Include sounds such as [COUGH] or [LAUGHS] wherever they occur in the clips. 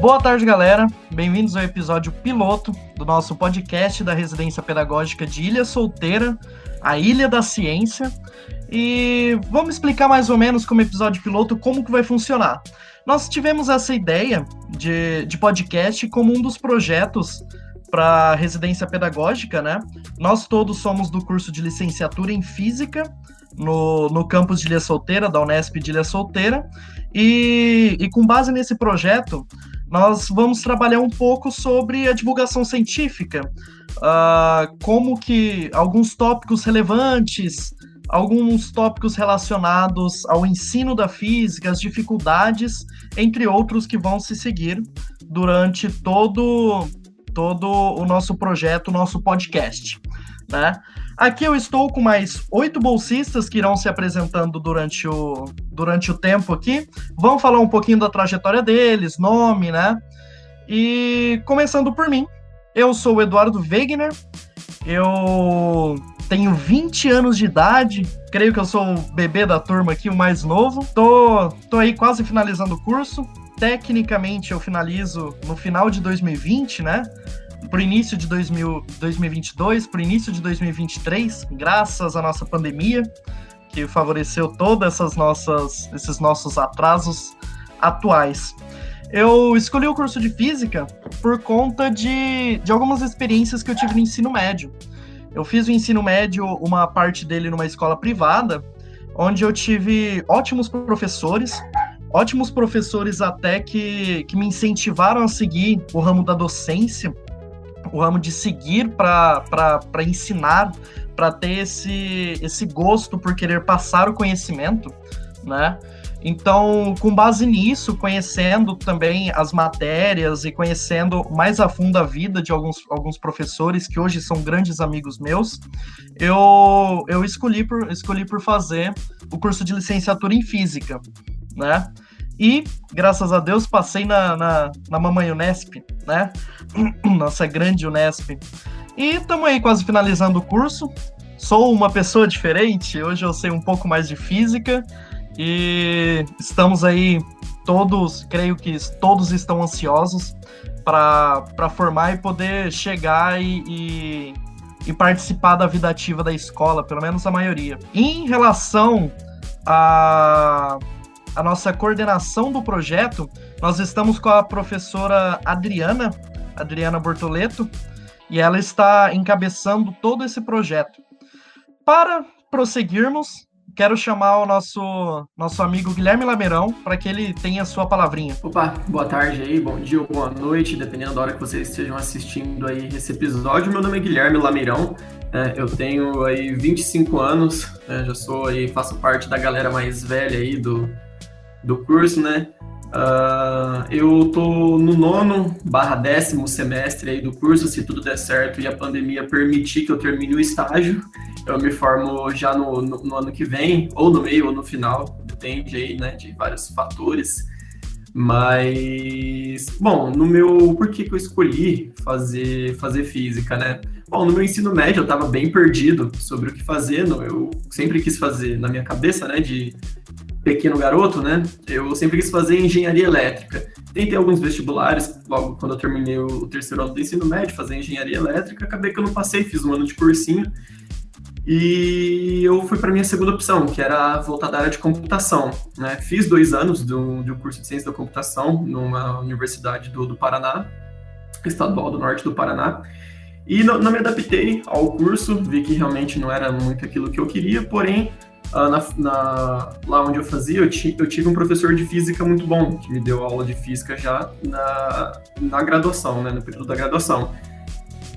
Boa tarde, galera. Bem-vindos ao episódio piloto do nosso podcast da Residência Pedagógica de Ilha Solteira, a Ilha da Ciência. E vamos explicar mais ou menos como episódio piloto como que vai funcionar. Nós tivemos essa ideia de, de podcast como um dos projetos para residência pedagógica, né? Nós todos somos do curso de licenciatura em Física no, no campus de Ilha Solteira, da Unesp de Ilha Solteira, e, e com base nesse projeto, nós vamos trabalhar um pouco sobre a divulgação científica, uh, como que alguns tópicos relevantes, alguns tópicos relacionados ao ensino da física, as dificuldades, entre outros que vão se seguir durante todo todo o nosso projeto, nosso podcast, né? Aqui eu estou com mais oito bolsistas que irão se apresentando durante o, durante o tempo aqui. Vão falar um pouquinho da trajetória deles, nome, né? E começando por mim, eu sou o Eduardo Wegener, eu tenho 20 anos de idade, creio que eu sou o bebê da turma aqui, o mais novo. Tô, tô aí quase finalizando o curso. Tecnicamente eu finalizo no final de 2020, né? Pro início de 2000, 2022, pro início de 2023, graças à nossa pandemia, que favoreceu nossas, esses nossos atrasos atuais. Eu escolhi o curso de física por conta de, de algumas experiências que eu tive no ensino médio. Eu fiz o ensino médio, uma parte dele numa escola privada, onde eu tive ótimos professores, ótimos professores até que, que me incentivaram a seguir o ramo da docência, o ramo de seguir para ensinar, para ter esse, esse gosto por querer passar o conhecimento, né? Então, com base nisso, conhecendo também as matérias e conhecendo mais a fundo a vida de alguns, alguns professores que hoje são grandes amigos meus, eu, eu escolhi, por, escolhi por fazer o curso de licenciatura em Física, né? E, graças a Deus, passei na, na, na Mamãe Unesp, né? [CLEARS THROAT] Nossa grande Unesp. E estamos aí quase finalizando o curso. Sou uma pessoa diferente, hoje eu sei um pouco mais de física, e estamos aí todos, creio que todos estão ansiosos para formar e poder chegar e, e, e, participar da vida ativa da escola, pelo menos a maioria. Em relação a, a nossa coordenação do projeto, nós estamos com a professora Adriana, Adriana Bortoleto, e ela está encabeçando todo esse projeto. Para prosseguirmos, quero chamar o nosso, nosso amigo Guilherme Lameirão para que ele tenha a sua palavrinha. Opa, boa tarde aí, bom dia ou boa noite, dependendo da hora que vocês estejam assistindo aí esse episódio. Meu nome é Guilherme Lameirão, é, eu tenho aí 25 anos, é, já sou aí, faço parte da galera mais velha aí do, do curso, né? Uh, eu tô no nono barra décimo semestre aí do curso, se tudo der certo e a pandemia permitir que eu termine o estágio eu me formo já no, no, no, ano que vem, ou no meio ou no final, depende aí, né, de vários fatores. Mas, bom, no meu, por que, que eu escolhi fazer, fazer física, né? Bom, no meu ensino médio eu estava bem perdido sobre o que fazer, eu sempre quis fazer na minha cabeça, né, de pequeno garoto, né, eu sempre quis fazer engenharia elétrica. Tentei alguns vestibulares, logo quando eu terminei o terceiro ano do ensino médio, fazer engenharia elétrica, acabei que eu não passei, fiz um ano de cursinho, e eu fui para minha segunda opção, que era voltar da área de computação. Né? Fiz dois anos de um curso de ciência da computação numa universidade do, do Paraná, estadual do norte do Paraná. E não, não, me adaptei ao curso, vi que realmente não era muito aquilo que eu queria, porém, uh, na, na, lá onde eu fazia, eu, ti, eu, tive um professor de física muito bom, que me deu aula de física já na, na graduação, né, no período da graduação.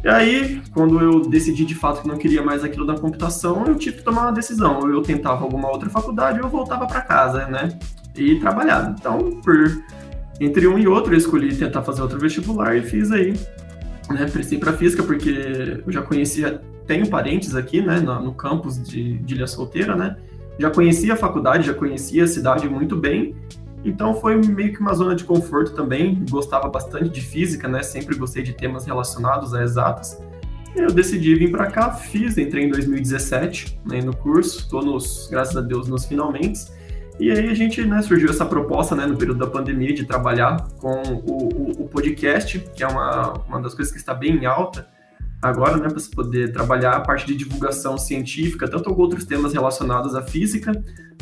E aí, quando eu decidi de fato que não queria mais aquilo da computação, eu tive que tomar uma decisão. Ou eu tentava alguma outra faculdade ou eu voltava para casa, né? E trabalhar. Então, por entre um e outro, eu escolhi tentar fazer outro vestibular e fiz aí. Né? Prestei para física porque eu já conhecia, tenho parentes aqui, né, no, no campus de, de Ilha Solteira, né? Já conhecia a faculdade, já conhecia a cidade muito bem então foi meio que uma zona de conforto também. Gostava bastante de física, né? Sempre gostei de temas relacionados a exatas. Eu decidi vir para cá, fiz, entrei em 2017 né, no curso, estou graças a Deus, nos finalmente. E aí a gente, né, surgiu essa proposta, né, no período da pandemia, de trabalhar com o, o, o podcast, que é uma, uma das coisas que está bem em alta agora, né, para se poder trabalhar a parte de divulgação científica, tanto com outros temas relacionados à física,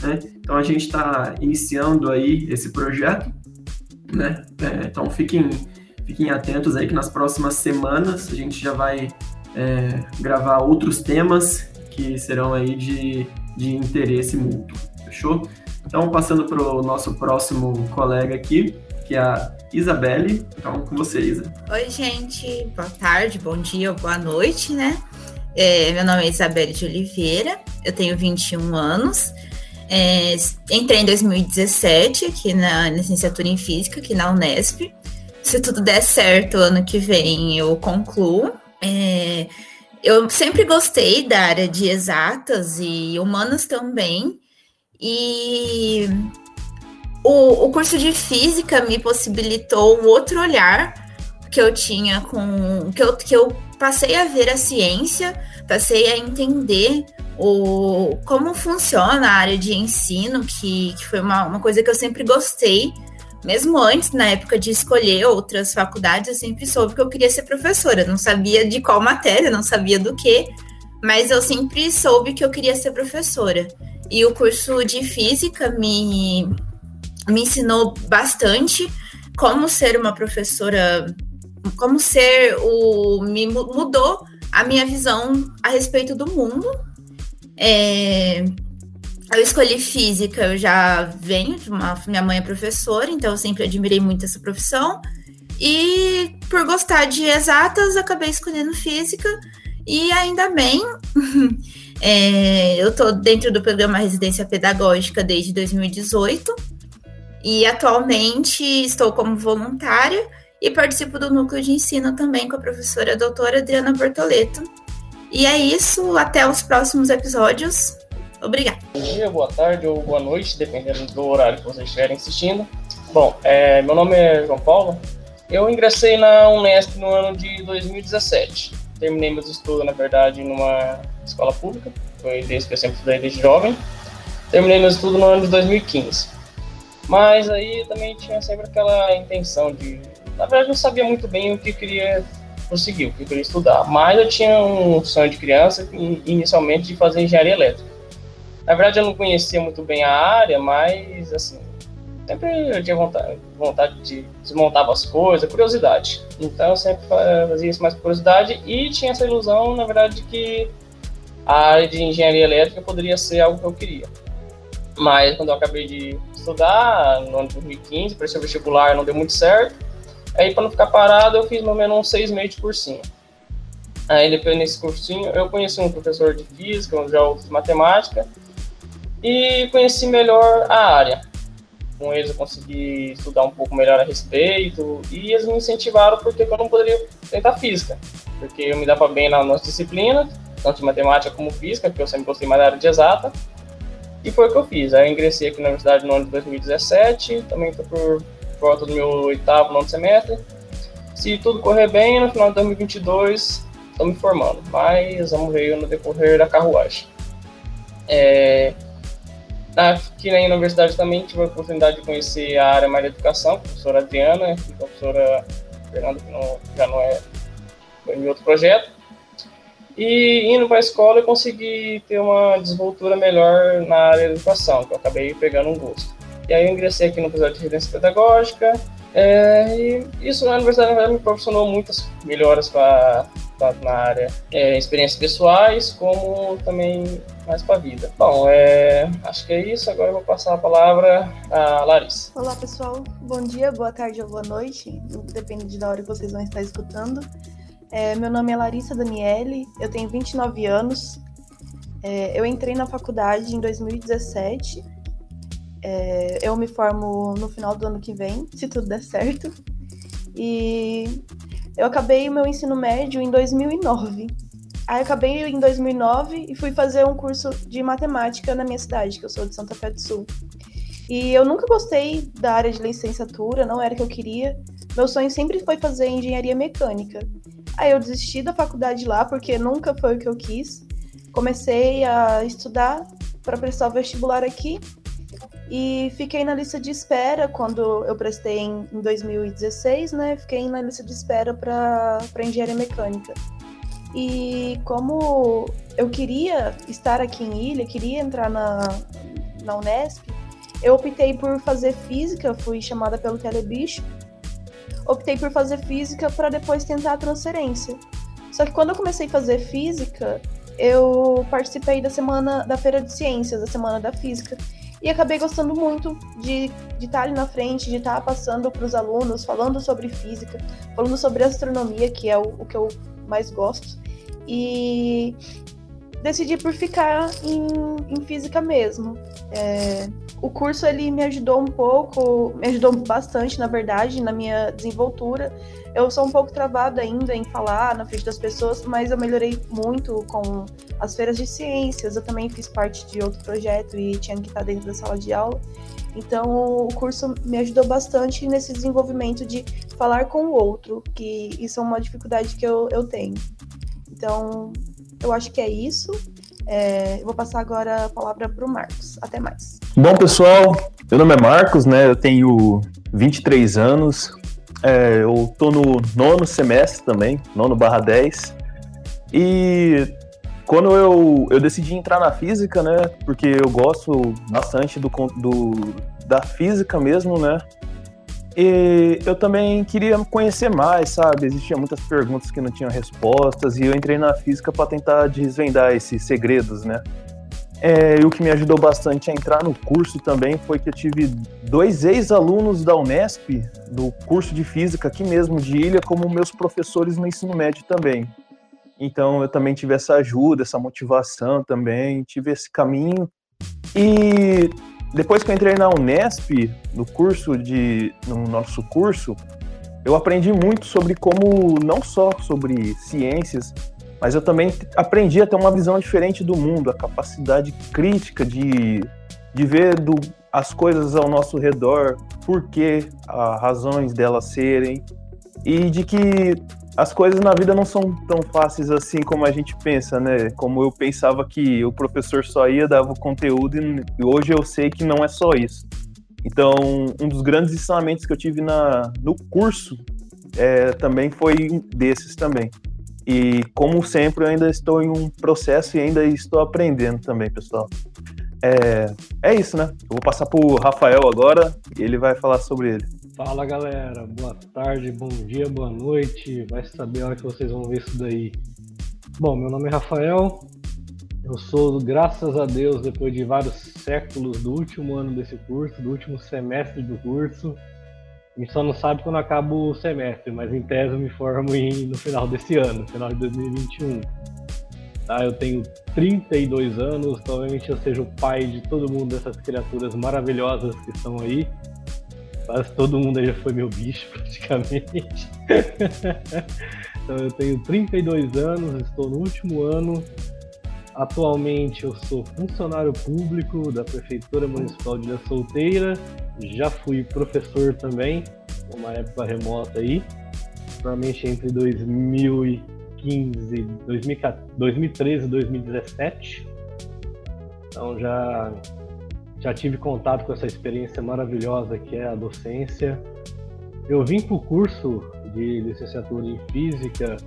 né? Então a gente está iniciando aí esse projeto, né? É, então fiquem, fiquem atentos aí que nas próximas semanas a gente já vai é, gravar outros temas que serão aí de, de interesse mútuo, fechou? Então passando para o nosso próximo colega aqui, que é a Isabelle. Então, com você, Isa. Oi, gente. Boa tarde, bom dia, boa noite, né? É, meu nome é Isabelle de Oliveira, eu tenho 21 anos. É, entrei em 2017 aqui na licenciatura em Física, aqui na Unesp. Se tudo der certo, ano que vem eu concluo. É, eu sempre gostei da área de exatas e humanas também. E o, o curso de física me possibilitou um outro olhar que eu tinha com. que eu, que eu passei a ver a ciência, passei a entender o, como funciona a área de ensino, que, que foi uma, uma coisa que eu sempre gostei. Mesmo antes, na época de escolher outras faculdades, eu sempre soube que eu queria ser professora. Não sabia de qual matéria, não sabia do que, mas eu sempre soube que eu queria ser professora. E o curso de física me, me ensinou bastante como ser uma professora, como ser o. me mudou a minha visão a respeito do mundo. É, eu escolhi física, eu já venho de uma. Minha mãe é professora, então eu sempre admirei muito essa profissão. E por gostar de exatas, acabei escolhendo física. E ainda bem, [LAUGHS] é, eu estou dentro do programa Residência Pedagógica desde 2018 e atualmente estou como voluntária e participo do núcleo de ensino também com a professora doutora Adriana Bortoleto. E é isso, até os próximos episódios. Obrigada. Bom dia, boa tarde ou boa noite, dependendo do horário que vocês estiverem assistindo. Bom, é, meu nome é João Paulo. Eu ingressei na Unesp no ano de 2017. Terminei meus estudos, na verdade, numa escola pública. Foi desde que eu sempre estudei desde jovem. Terminei meus estudos no ano de 2015. Mas aí também tinha sempre aquela intenção de. Na verdade, eu sabia muito bem o que queria prosseguir, o que queria estudar. Mas eu tinha um sonho de criança, inicialmente, de fazer engenharia elétrica. Na verdade, eu não conhecia muito bem a área, mas, assim, sempre eu tinha vontade, vontade de desmontar as coisas, curiosidade. Então, eu sempre fazia isso mais por curiosidade e tinha essa ilusão, na verdade, de que a área de engenharia elétrica poderia ser algo que eu queria. Mas quando eu acabei de estudar, no ano de 2015, para o vestibular não deu muito certo. Aí, para não ficar parado, eu fiz mais ou menos uns seis meses de cursinho. Aí, depois nesse cursinho, eu conheci um professor de física, outro de matemática, e conheci melhor a área. Com eles eu consegui estudar um pouco melhor a respeito, e eles me incentivaram porque eu não poderia tentar física, porque eu me dava bem na nossa disciplina, tanto de matemática como física, porque eu sempre gostei mais da área de exata, e foi o que eu fiz. Aí eu ingressei aqui na universidade no ano de 2017, também estou por volta do meu oitavo, nono semestre. Se tudo correr bem, no final de 2022 estou me formando, mas vamos ver no decorrer da carruagem. É, aqui na universidade também tive a oportunidade de conhecer a área mais de educação, a professora Adriana e a professora Fernanda, que não, já não é, em outro projeto. E indo para a escola eu consegui ter uma desenvoltura melhor na área da educação, que eu acabei pegando um gosto. E aí eu ingressei aqui no projeto de residência pedagógica, é, e isso na universidade me proporcionou muitas melhoras para na área, é, experiências pessoais, como também mais para a vida. Bom, é, acho que é isso. Agora eu vou passar a palavra à Larissa. Olá, pessoal. Bom dia, boa tarde ou boa noite, depende da hora que vocês vão estar escutando. É, meu nome é Larissa Daniele, eu tenho 29 anos. É, eu entrei na faculdade em 2017. É, eu me formo no final do ano que vem, se tudo der certo. E eu acabei o meu ensino médio em 2009. Aí acabei em 2009 e fui fazer um curso de matemática na minha cidade, que eu sou de Santa Fé do Sul. E eu nunca gostei da área de licenciatura, não era o que eu queria. Meu sonho sempre foi fazer engenharia mecânica. Aí eu desisti da faculdade lá porque nunca foi o que eu quis. Comecei a estudar para prestar o vestibular aqui E fiquei na lista de espera quando eu prestei em 2016, né? Fiquei na lista de espera para engenharia mecânica. E como eu queria estar aqui em Ilha, queria entrar na, na Unesp, eu optei por fazer física, fui chamada pelo Telebicho. Optei por fazer física para depois tentar a transferência. Só que quando eu comecei a fazer física, eu participei da semana da Feira de Ciências, da Semana da Física. E acabei gostando muito de, de estar ali na frente, de estar passando para os alunos, falando sobre física, falando sobre astronomia, que é o, o que eu mais gosto. E decidi por ficar em, em física mesmo. É, o curso ele me ajudou um pouco, me ajudou bastante, na verdade, na minha desenvoltura. Eu sou um pouco travada ainda em falar na frente das pessoas, mas eu melhorei muito com as feiras de ciências. Eu também fiz parte de outro projeto e tinha que estar dentro da sala de aula. Então, o curso me ajudou bastante nesse desenvolvimento de falar com o outro, que isso é uma dificuldade que eu, eu tenho. Então, eu acho que é isso. É, eu vou passar agora a palavra para o Marcos. Até mais. Bom, pessoal, meu nome é Marcos, né? Eu tenho 23 anos. É, eu estou no nono semestre também, nono barra 10. E quando eu, eu decidi entrar na física, né? Porque eu gosto bastante do, do, da física mesmo, né? E eu também queria conhecer mais, sabe? Existiam muitas perguntas que não tinham respostas e eu entrei na física para tentar desvendar esses segredos, né? É, e o que me ajudou bastante a entrar no curso também foi que eu tive dois ex-alunos da Unesp, do curso de física aqui mesmo de Ilha, como meus professores no ensino médio também. Então eu também tive essa ajuda, essa motivação também, tive esse caminho. E depois que eu entrei na Unesp, no curso de, no nosso curso, eu aprendi muito sobre como, não só sobre ciências, mas eu também aprendi a ter uma visão diferente do mundo, a capacidade crítica de, de ver do, as coisas ao nosso redor, por que, as razões delas serem, e de que as coisas na vida não são tão fáceis assim como a gente pensa, né? Como eu pensava que o professor só ia dar o conteúdo e hoje eu sei que não é só isso. Então, um dos grandes ensinamentos que eu tive na, no curso é, também foi desses também. E como sempre, eu ainda estou em um processo e ainda estou aprendendo também, pessoal. É, é isso, né? Eu vou passar para o Rafael agora e ele vai falar sobre ele. Fala galera, boa tarde, bom dia, boa noite. Vai saber a hora que vocês vão ver isso daí. Bom, meu nome é Rafael. Eu sou, graças a Deus, depois de vários séculos do último ano desse curso, do último semestre do curso. A gente só não sabe quando acaba o semestre, mas em tese eu me formo em, no final desse ano, final de 2021. Tá? Eu tenho 32 anos, provavelmente eu seja o pai de todo mundo dessas criaturas maravilhosas que estão aí. Quase todo mundo aí já foi meu bicho, [LAUGHS] praticamente. então eu tenho 32 anos, estou no último ano. Atualmente eu sou funcionário público da Prefeitura Municipal de Ilha Solteira. Já fui professor também, numa época remota aí. Provavelmente entre 2015, 2013 e 2017. Então já já tive contato com essa experiência maravilhosa que é a docência. Eu vim para o curso de licenciatura em física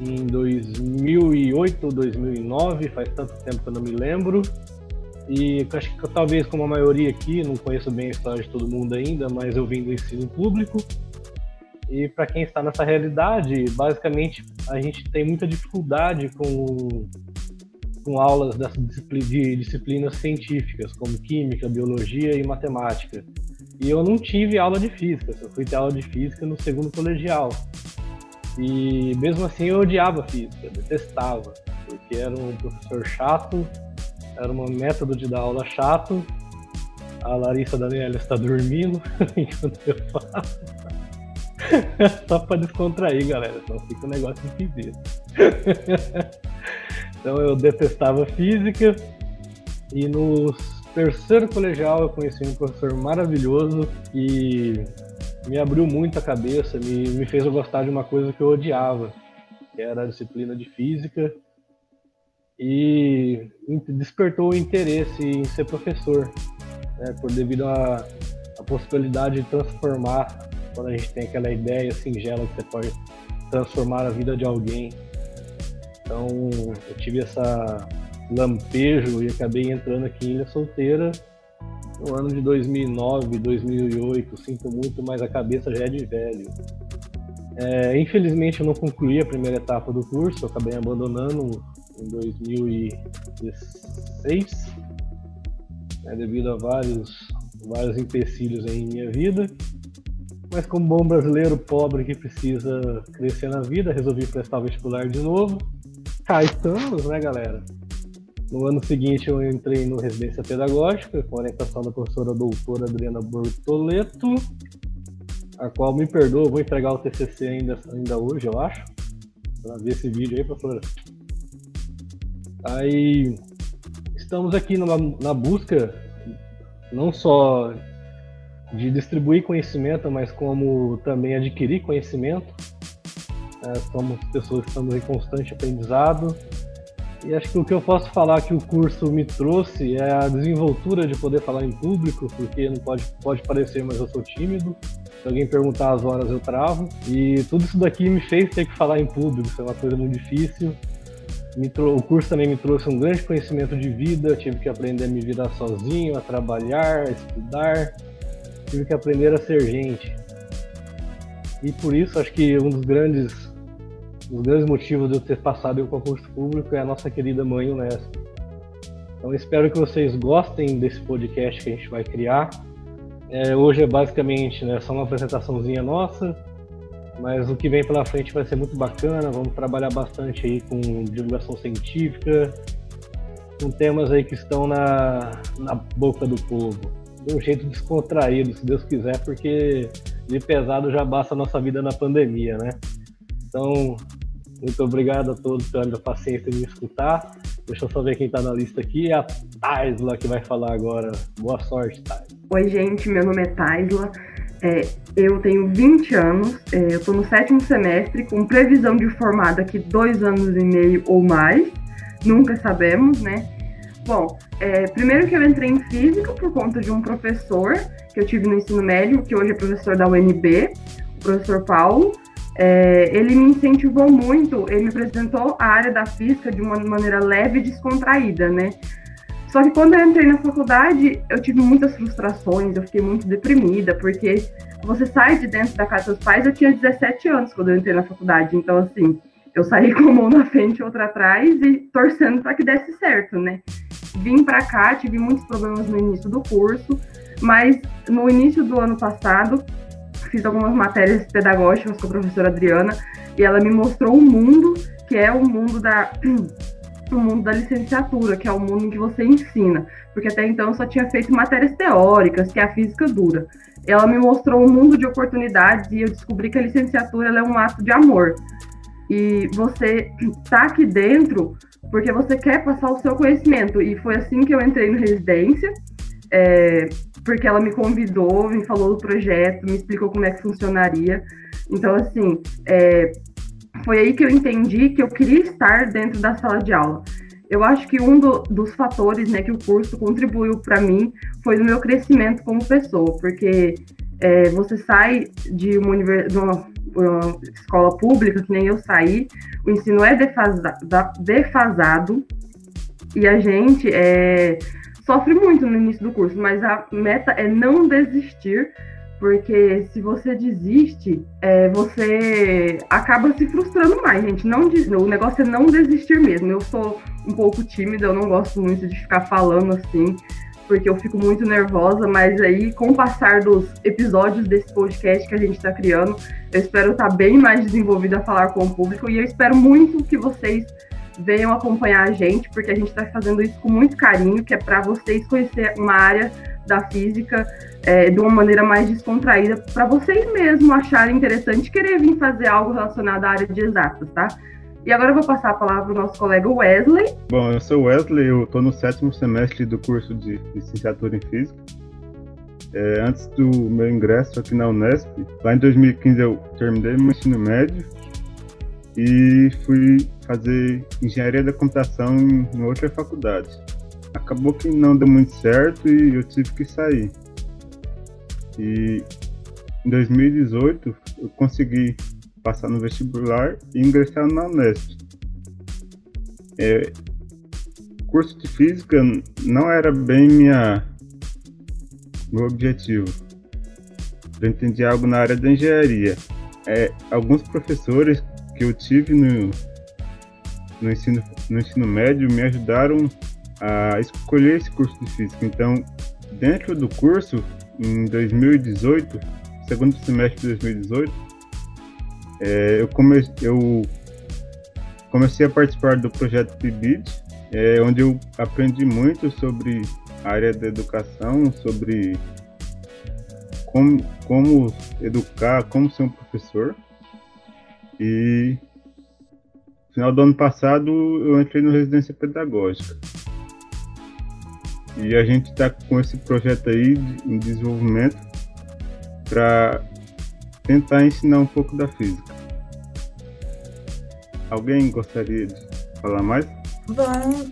em 2008 ou 2009, faz tanto tempo que eu não me lembro. E acho que talvez como a maioria aqui, não conheço bem a história de todo mundo ainda, mas eu vim do ensino público. E para quem está nessa realidade, basicamente a gente tem muita dificuldade com com aulas de disciplinas científicas, como química, biologia e matemática. E eu não tive aula de física, eu fui ter aula de física no segundo colegial. E mesmo assim eu odiava física, detestava, porque era um professor chato, era um método de dar aula chato. A Larissa Daniela está dormindo [LAUGHS] enquanto eu falo. [LAUGHS] Só para descontrair, galera, senão fica um negócio esquisito. [LAUGHS] Então eu detestava física e no terceiro colegial eu conheci um professor maravilhoso e me abriu muito a cabeça, me, me fez eu gostar de uma coisa que eu odiava, que era a disciplina de física e despertou o interesse em ser professor. né, por devido à possibilidade de transformar, quando a gente tem aquela ideia singela que você pode transformar a vida de alguém. Então, eu tive essa lampejo e acabei entrando aqui em Ilha Solteira no ano de 2009, 2008. Sinto muito, mas a cabeça já é de velho. É, infelizmente, eu não concluí a primeira etapa do curso, acabei abandonando em 2016, né, devido a vários, vários empecilhos em minha vida. Mas como bom brasileiro pobre que precisa crescer na vida, resolvi prestar o vestibular de novo. Cá estamos, né, galera? No ano seguinte eu entrei no residência pedagógica com orientação da professora doutora Adriana Bortoleto, a qual me perdoa, vou entregar o TCC ainda, ainda hoje, eu acho, para ver esse vídeo aí, professora. Aí estamos aqui na busca não só de distribuir conhecimento, mas como também adquirir conhecimento. É, somos pessoas que estamos em constante aprendizado. E acho que o que eu posso falar que o curso me trouxe é a desenvoltura de poder falar em público, porque não pode, pode parecer, mas eu sou tímido. Se alguém perguntar as horas, eu travo. E tudo isso daqui me fez ter que falar em público, isso é uma coisa muito difícil. O curso também me trouxe um grande conhecimento de vida, eu tive que aprender a me virar sozinho, a trabalhar, a estudar, tive que aprender a ser gente. E por isso acho que um dos grandes, dos grandes motivos de eu ter passado em concurso público é a nossa querida mãe Unesp. Então espero que vocês gostem desse podcast que a gente vai criar. É, hoje é basicamente né, só uma apresentaçãozinha nossa, mas o que vem pela frente vai ser muito bacana. Vamos trabalhar bastante aí com divulgação científica, com temas aí que estão na, na boca do povo. De um jeito descontraído, se Deus quiser, porque de pesado já basta a nossa vida na pandemia, né? Então, muito obrigado a todos pela paciência de me escutar. Deixa eu só ver quem está na lista aqui. É a Taisla que vai falar agora. Boa sorte, Taisla. Oi, gente. Meu nome é Taisla. É, eu tenho 20 anos, é, eu estou no sétimo semestre, com previsão de formar daqui dois anos e meio ou mais, nunca sabemos, né? Bom, é, primeiro que eu entrei em física por conta de um professor que eu tive no ensino médio, que hoje é professor da UNB, o professor Paulo. É, ele me incentivou muito, ele me apresentou a área da física de uma maneira leve e descontraída, né? Só que quando eu entrei na faculdade, eu tive muitas frustrações, eu fiquei muito deprimida, porque você sai de dentro da casa dos pais, eu tinha 17 anos quando eu entrei na faculdade, então assim, eu saí com a mão na frente e outra atrás e torcendo para que desse certo, né? Vim para cá, tive muitos problemas no início do curso, mas no início do ano passado, fiz algumas matérias pedagógicas com a professora Adriana e ela me mostrou um mundo que é o mundo da [CLEARS THROAT] o mundo da licenciatura, que é o mundo em que você ensina, porque até então eu só tinha feito matérias teóricas, que é a física dura. Ela me mostrou um mundo de oportunidades e eu descobri que a licenciatura é um ato de amor. E você está [CLEARS THROAT] aqui dentro porque você quer passar o seu conhecimento. E foi assim que eu entrei no residência, é, porque ela me convidou, me falou do projeto, me explicou como é que funcionaria. Então, assim, é, foi aí que eu entendi que eu queria estar dentro da sala de aula. Eu acho que um do, dos fatores né, que o curso contribuiu para mim foi no meu crescimento como pessoa, porque é, você sai de uma, de uma, uma, escola pública, que nem eu saí, o ensino é defasa, defasado e a gente é, sofre muito no início do curso, mas a meta é não desistir porque se você desiste, é, você acaba se frustrando mais, gente. Não, o negócio é não desistir mesmo. Eu sou um pouco tímida, eu não gosto muito de ficar falando assim, porque eu fico muito nervosa, mas aí, com o passar dos episódios desse podcast que a gente está criando, eu espero estar tá bem mais desenvolvida a falar com o público e eu espero muito que vocês venham acompanhar a gente, porque a gente está fazendo isso com muito carinho, que é para vocês conhecer uma área da física é, de uma maneira mais descontraída, para vocês mesmos acharem interessante querer vir fazer algo relacionado à área de exatas, tá? E agora eu vou passar a palavra para o nosso colega Wesley. Bom, eu sou Wesley, eu estou no sétimo semestre do curso de licenciatura em Física. É, antes do meu ingresso aqui na Unesp, lá em 2015 eu terminei meu ensino médio e fui fazer engenharia da computação em outra faculdade. acabou que não deu muito certo e eu tive que sair. E em 2018 eu consegui passar no vestibular e ingressar na Unesp. É, curso de física não era bem minha meu objetivo. Eu entendi algo na área da engenharia. É, alguns professores que eu tive no, no, ensino, no ensino médio me ajudaram a escolher esse curso de física. Então, dentro do curso, em 2018, segundo semestre de 2018, é, eu, come, eu comecei a participar do projeto PIBID, é, onde eu aprendi muito sobre a área da educação, sobre como, como educar, como ser um professor. E final do ano passado eu entrei no residência pedagógica. E a gente está com esse projeto aí em desenvolvimento para tentar ensinar um pouco da física. Alguém gostaria de falar mais? Bom,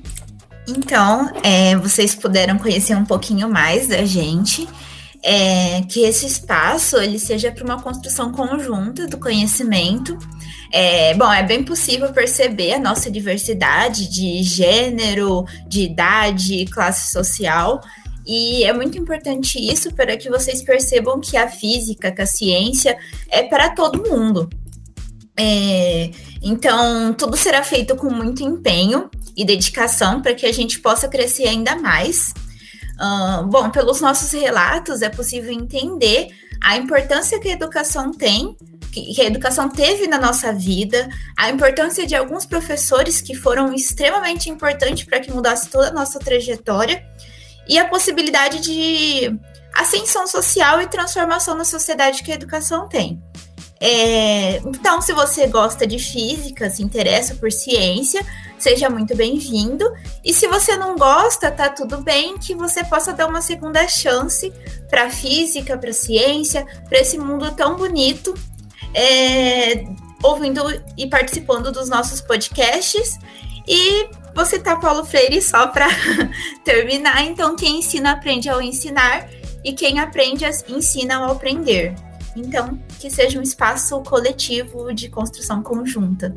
então, é, vocês puderam conhecer um pouquinho mais da gente. É, que esse espaço ele seja para uma construção conjunta do conhecimento. É, bom, é bem possível perceber a nossa diversidade de gênero, de idade, classe social, e é muito importante isso para que vocês percebam que a física, que a ciência é para todo mundo. É, então, tudo será feito com muito empenho e dedicação para que a gente possa crescer ainda mais. Uh, bom, pelos nossos relatos é possível entender a importância que a educação tem, que, a educação teve na nossa vida, a importância de alguns professores que foram extremamente importantes para que mudasse toda a nossa trajetória e a possibilidade de ascensão social e transformação na sociedade que a educação tem. É, então, se você gosta de física, se interessa por ciência, seja muito bem-vindo. E se você não gosta, tá tudo bem que você possa dar uma segunda chance para física, para ciência, para esse mundo tão bonito, é, ouvindo e participando dos nossos podcasts. E você tá Paulo Freire só para [LAUGHS] terminar. Então, quem ensina aprende ao ensinar e quem aprende ensina ao aprender. Então, que seja um espaço coletivo de construção conjunta.